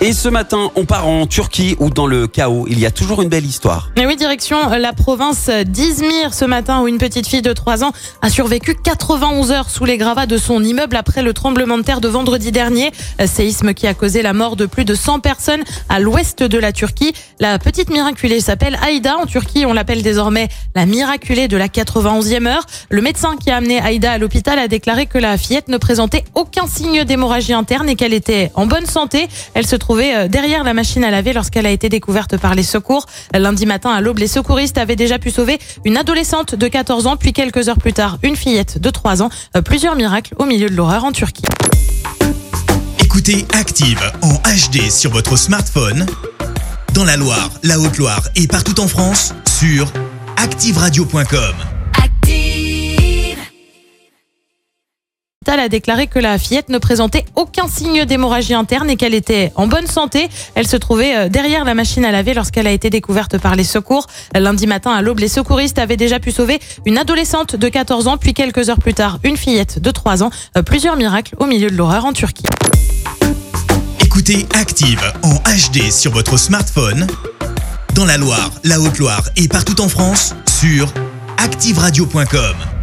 Et ce matin, on part en Turquie où dans le chaos, il y a toujours une belle histoire. Et oui, direction la province d'Izmir ce matin où une petite fille de 3 ans a survécu 91 heures sous les gravats de son immeuble après le tremblement de terre de vendredi dernier. Séisme qui a causé la mort de plus de 100 personnes à l'ouest de la Turquie. La petite miraculée s'appelle Aïda. En Turquie, on l'appelle désormais la miraculée de la 91e heure. Le médecin qui a amené Aïda à l'hôpital a déclaré que la fillette ne présentait aucun signe d'hémorragie interne et qu'elle était en bonne santé. Elle se euh, derrière la machine à laver lorsqu'elle a été découverte par les secours. Lundi matin à l'aube, les secouristes avaient déjà pu sauver une adolescente de 14 ans, puis quelques heures plus tard, une fillette de 3 ans. Euh, Plusieurs miracles au milieu de l'horreur en Turquie. Écoutez Active en HD sur votre smartphone, dans la Loire, la Haute-Loire et partout en France, sur activeradio.com. A déclaré que la fillette ne présentait aucun signe d'hémorragie interne et qu'elle était en bonne santé. Elle se trouvait euh, derrière la machine à laver lorsqu'elle a été découverte par les secours. Lundi matin à l'aube, les secouristes avaient déjà pu sauver une adolescente de 14 ans, puis quelques heures plus tard, une fillette de 3 ans. Euh, Plusieurs miracles au milieu de l'horreur en Turquie. Écoutez Active en HD sur votre smartphone, dans la Loire, la Haute-Loire et partout en France, sur activeradio.com.